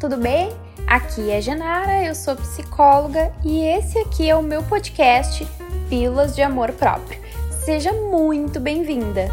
tudo bem? Aqui é Genara, eu sou psicóloga e esse aqui é o meu podcast Pílulas de Amor Próprio. Seja muito bem-vinda!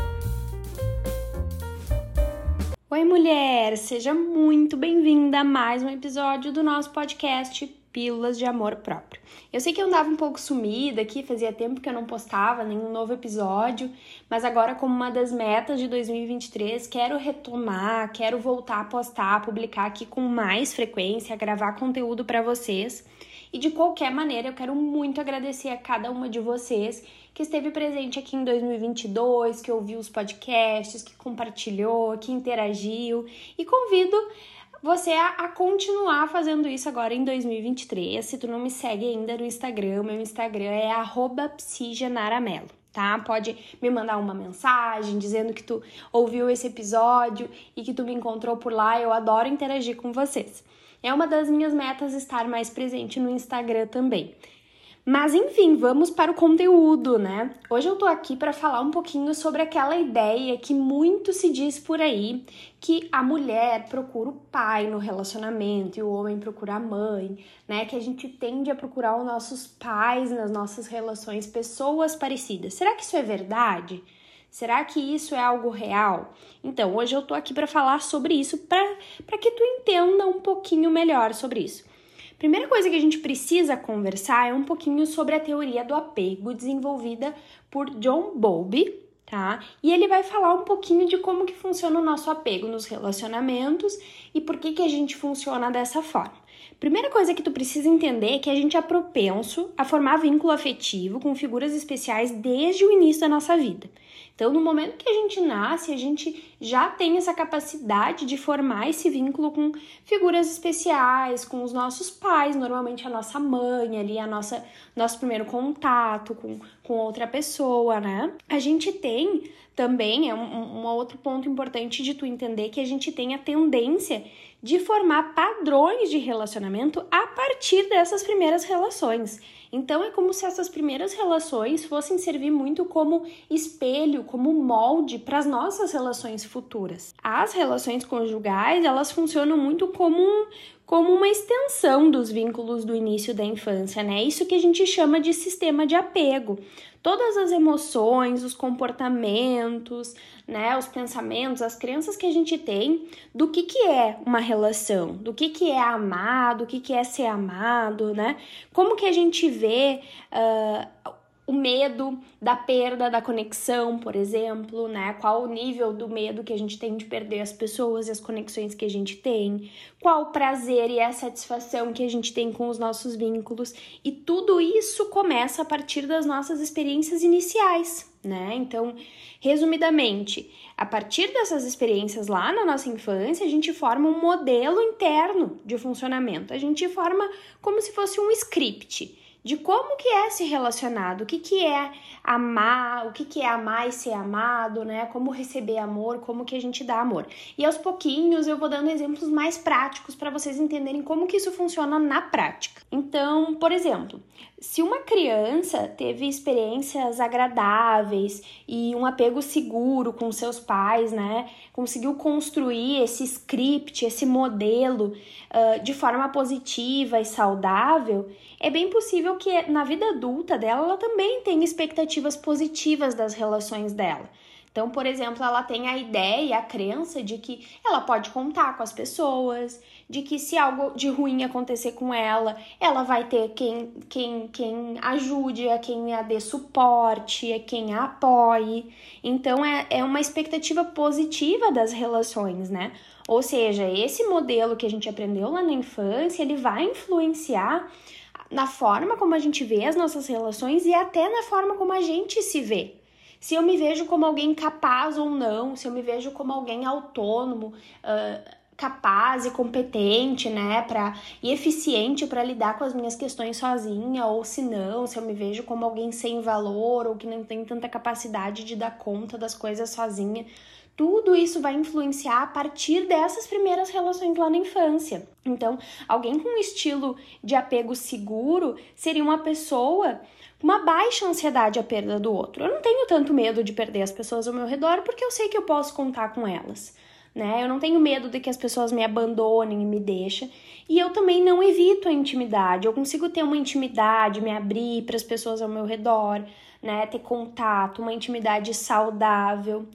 Oi, mulher! Seja muito bem-vinda a mais um episódio do nosso podcast Pílulas de Amor Próprio. Eu sei que eu andava um pouco sumida aqui, fazia tempo que eu não postava nenhum novo episódio, mas agora, como uma das metas de 2023, quero retomar, quero voltar a postar, publicar aqui com mais frequência, gravar conteúdo para vocês. E de qualquer maneira, eu quero muito agradecer a cada uma de vocês que esteve presente aqui em 2022, que ouviu os podcasts, que compartilhou, que interagiu e convido você a, a, continuar fazendo isso agora em 2023. Se tu não me segue ainda no Instagram, meu Instagram é psigenaramelo, tá? Pode me mandar uma mensagem dizendo que tu ouviu esse episódio e que tu me encontrou por lá. Eu adoro interagir com vocês. É uma das minhas metas estar mais presente no Instagram também. Mas enfim, vamos para o conteúdo, né? Hoje eu tô aqui para falar um pouquinho sobre aquela ideia que muito se diz por aí, que a mulher procura o pai no relacionamento e o homem procura a mãe, né? Que a gente tende a procurar os nossos pais nas nossas relações, pessoas parecidas. Será que isso é verdade? Será que isso é algo real? Então, hoje eu tô aqui para falar sobre isso para que tu entenda um pouquinho melhor sobre isso. Primeira coisa que a gente precisa conversar é um pouquinho sobre a teoria do apego desenvolvida por John Bowlby, tá? E ele vai falar um pouquinho de como que funciona o nosso apego nos relacionamentos e por que que a gente funciona dessa forma. Primeira coisa que tu precisa entender é que a gente é propenso a formar vínculo afetivo com figuras especiais desde o início da nossa vida. Então, no momento que a gente nasce, a gente já tem essa capacidade de formar esse vínculo com figuras especiais, com os nossos pais, normalmente a nossa mãe, ali, a nossa nosso primeiro contato com, com outra pessoa, né? A gente tem também, é um, um outro ponto importante de tu entender que a gente tem a tendência de formar padrões de relacionamento a partir dessas primeiras relações. Então é como se essas primeiras relações fossem servir muito como espelho, como molde para as nossas relações futuras. As relações conjugais, elas funcionam muito como um, como uma extensão dos vínculos do início da infância, né? Isso que a gente chama de sistema de apego. Todas as emoções, os comportamentos, né, os pensamentos, as crenças que a gente tem do que, que é uma relação, do que, que é amar, do que, que é ser amado, né? Como que a gente vê uh, o medo da perda da conexão, por exemplo, né? Qual o nível do medo que a gente tem de perder as pessoas e as conexões que a gente tem? Qual o prazer e a satisfação que a gente tem com os nossos vínculos? E tudo isso começa a partir das nossas experiências iniciais, né? Então, resumidamente, a partir dessas experiências lá na nossa infância, a gente forma um modelo interno de funcionamento. A gente forma como se fosse um script de como que é se relacionado, o que, que é amar, o que, que é amar e ser amado, né? Como receber amor, como que a gente dá amor. E aos pouquinhos eu vou dando exemplos mais práticos para vocês entenderem como que isso funciona na prática. Então, por exemplo, se uma criança teve experiências agradáveis e um apego seguro com seus pais, né? Conseguiu construir esse script, esse modelo uh, de forma positiva e saudável, é bem possível que na vida adulta dela ela também tenha expectativas positivas das relações dela. Então, por exemplo, ela tem a ideia, a crença de que ela pode contar com as pessoas, de que se algo de ruim acontecer com ela, ela vai ter quem, quem, quem ajude, a quem a dê suporte, a quem a apoie. Então, é, é uma expectativa positiva das relações, né? Ou seja, esse modelo que a gente aprendeu lá na infância, ele vai influenciar na forma como a gente vê as nossas relações e até na forma como a gente se vê. Se eu me vejo como alguém capaz ou não, se eu me vejo como alguém autônomo, uh, capaz e competente, né, para e eficiente para lidar com as minhas questões sozinha, ou se não, se eu me vejo como alguém sem valor ou que não tem tanta capacidade de dar conta das coisas sozinha. Tudo isso vai influenciar a partir dessas primeiras relações lá na infância. Então, alguém com um estilo de apego seguro seria uma pessoa uma baixa ansiedade à perda do outro. Eu não tenho tanto medo de perder as pessoas ao meu redor porque eu sei que eu posso contar com elas. né? Eu não tenho medo de que as pessoas me abandonem e me deixem. E eu também não evito a intimidade. Eu consigo ter uma intimidade, me abrir para as pessoas ao meu redor, né? Ter contato, uma intimidade saudável.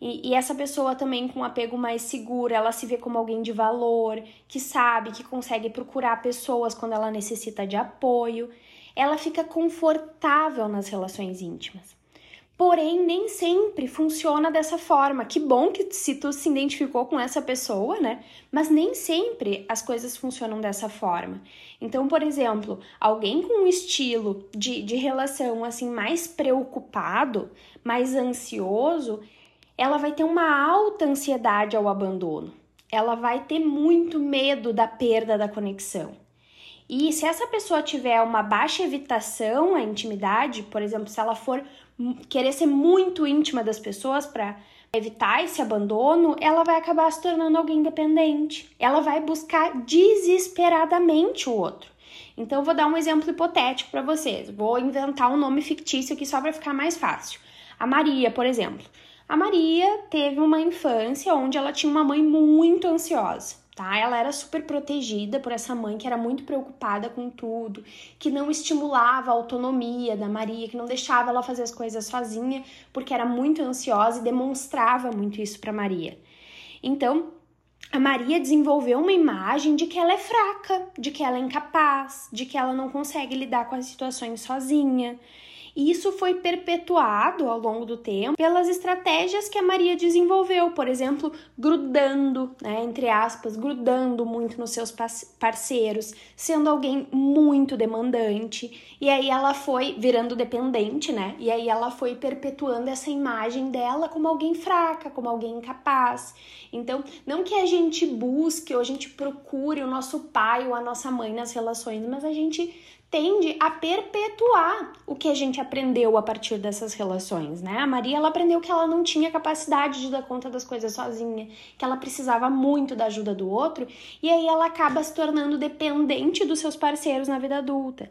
E, e, essa pessoa também com um apego mais seguro, ela se vê como alguém de valor, que sabe, que consegue procurar pessoas quando ela necessita de apoio. Ela fica confortável nas relações íntimas. Porém, nem sempre funciona dessa forma. Que bom que se tu se identificou com essa pessoa, né? Mas nem sempre as coisas funcionam dessa forma. Então, por exemplo, alguém com um estilo de, de relação assim mais preocupado, mais ansioso, ela vai ter uma alta ansiedade ao abandono. Ela vai ter muito medo da perda da conexão. E se essa pessoa tiver uma baixa evitação à intimidade, por exemplo, se ela for querer ser muito íntima das pessoas para evitar esse abandono, ela vai acabar se tornando alguém dependente. Ela vai buscar desesperadamente o outro. Então, vou dar um exemplo hipotético para vocês. Vou inventar um nome fictício aqui só para ficar mais fácil. A Maria, por exemplo. A Maria teve uma infância onde ela tinha uma mãe muito ansiosa tá? Ela era super protegida por essa mãe que era muito preocupada com tudo, que não estimulava a autonomia da Maria, que não deixava ela fazer as coisas sozinha, porque era muito ansiosa e demonstrava muito isso para Maria. Então, a Maria desenvolveu uma imagem de que ela é fraca, de que ela é incapaz, de que ela não consegue lidar com as situações sozinha. E isso foi perpetuado ao longo do tempo pelas estratégias que a Maria desenvolveu, por exemplo, grudando, né, entre aspas, grudando muito nos seus parceiros, sendo alguém muito demandante. E aí ela foi virando dependente, né? E aí ela foi perpetuando essa imagem dela como alguém fraca, como alguém incapaz. Então, não que a gente busque ou a gente procure o nosso pai ou a nossa mãe nas relações, mas a gente tende a perpetuar o que a gente aprendeu a partir dessas relações, né? A Maria ela aprendeu que ela não tinha capacidade de dar conta das coisas sozinha, que ela precisava muito da ajuda do outro, e aí ela acaba se tornando dependente dos seus parceiros na vida adulta.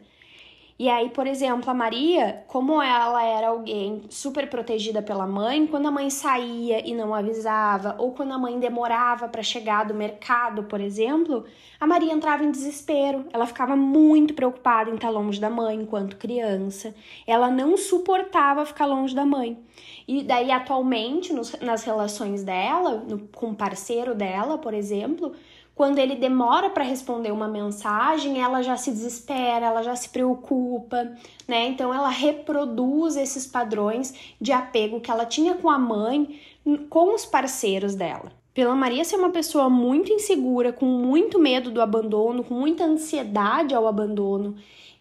E aí, por exemplo, a Maria, como ela era alguém super protegida pela mãe, quando a mãe saía e não avisava, ou quando a mãe demorava para chegar do mercado, por exemplo, a Maria entrava em desespero. Ela ficava muito preocupada em estar longe da mãe enquanto criança. Ela não suportava ficar longe da mãe. E daí, atualmente, nos, nas relações dela, no, com o parceiro dela, por exemplo, quando ele demora para responder uma mensagem, ela já se desespera, ela já se preocupa, né? Então ela reproduz esses padrões de apego que ela tinha com a mãe, com os parceiros dela. Pela Maria ser uma pessoa muito insegura, com muito medo do abandono, com muita ansiedade ao abandono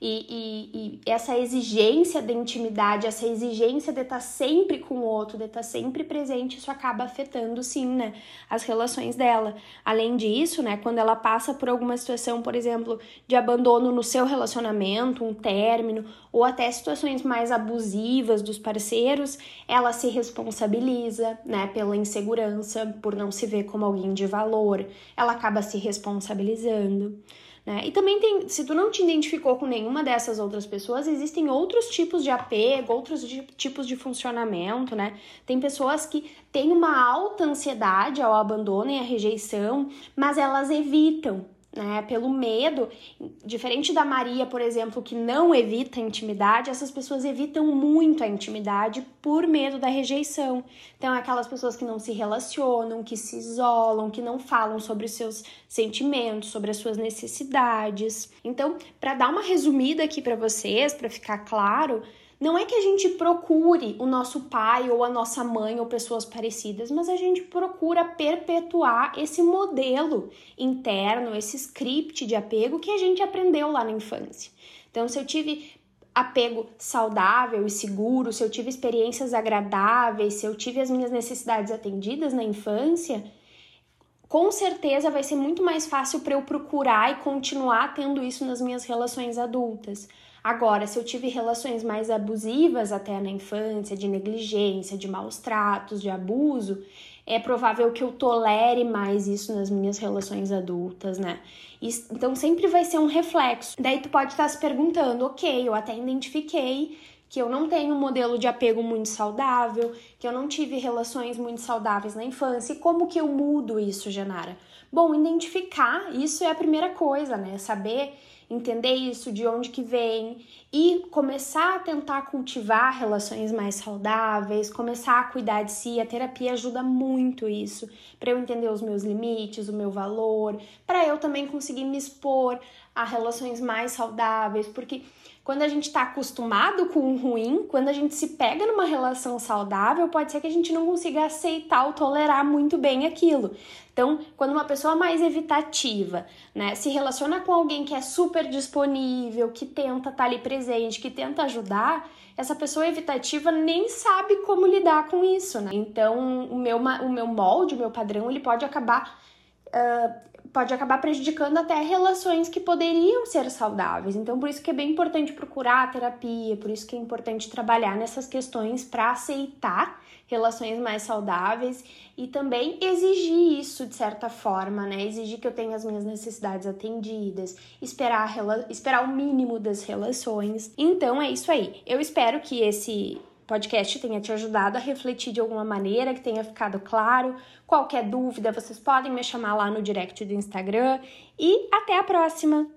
e, e, e, essa exigência da intimidade, essa exigência de estar sempre com o outro, de estar sempre presente, isso acaba afetando sim, né, as relações dela. Além disso, né, quando ela passa por alguma situação, por exemplo, de abandono no seu relacionamento, um término, ou até situações mais abusivas dos parceiros, ela se responsabiliza, né, pela insegurança, por não se ver como alguém de valor, ela acaba se responsabilizando. Né? E também tem, se tu não te identificou com dessas outras pessoas, existem outros tipos de apego, outros tipos de funcionamento, né? Tem pessoas que têm uma alta ansiedade ao abandono e à rejeição, mas elas evitam, né, pelo medo, diferente da Maria, por exemplo, que não evita a intimidade, essas pessoas evitam muito a intimidade por medo da rejeição. Então, aquelas pessoas que não se relacionam, que se isolam, que não falam sobre os seus sentimentos, sobre as suas necessidades. Então, para dar uma resumida aqui para vocês, para ficar claro, não é que a gente procure o nosso pai ou a nossa mãe ou pessoas parecidas, mas a gente procura perpetuar esse modelo interno, esse script de apego que a gente aprendeu lá na infância. Então, se eu tive apego saudável e seguro, se eu tive experiências agradáveis, se eu tive as minhas necessidades atendidas na infância, com certeza vai ser muito mais fácil para eu procurar e continuar tendo isso nas minhas relações adultas. Agora, se eu tive relações mais abusivas até na infância, de negligência, de maus tratos, de abuso, é provável que eu tolere mais isso nas minhas relações adultas, né? Então sempre vai ser um reflexo. Daí tu pode estar se perguntando, ok, eu até identifiquei que eu não tenho um modelo de apego muito saudável, que eu não tive relações muito saudáveis na infância. E como que eu mudo isso, Genara? Bom, identificar, isso é a primeira coisa, né? Saber entender isso, de onde que vem e começar a tentar cultivar relações mais saudáveis, começar a cuidar de si. A terapia ajuda muito isso, para eu entender os meus limites, o meu valor, para eu também conseguir me expor a relações mais saudáveis, porque quando a gente está acostumado com o ruim, quando a gente se pega numa relação saudável, pode ser que a gente não consiga aceitar ou tolerar muito bem aquilo. Então, quando uma pessoa mais evitativa, né, se relaciona com alguém que é super disponível, que tenta estar tá ali presente, que tenta ajudar, essa pessoa evitativa nem sabe como lidar com isso, né? Então, o meu, o meu molde, o meu padrão, ele pode acabar uh, pode acabar prejudicando até relações que poderiam ser saudáveis. Então, por isso que é bem importante procurar a terapia, por isso que é importante trabalhar nessas questões para aceitar relações mais saudáveis e também exigir isso de certa forma, né? Exigir que eu tenha as minhas necessidades atendidas, esperar, esperar o mínimo das relações. Então é isso aí. Eu espero que esse podcast tenha te ajudado a refletir de alguma maneira, que tenha ficado claro. Qualquer dúvida, vocês podem me chamar lá no direct do Instagram. E até a próxima!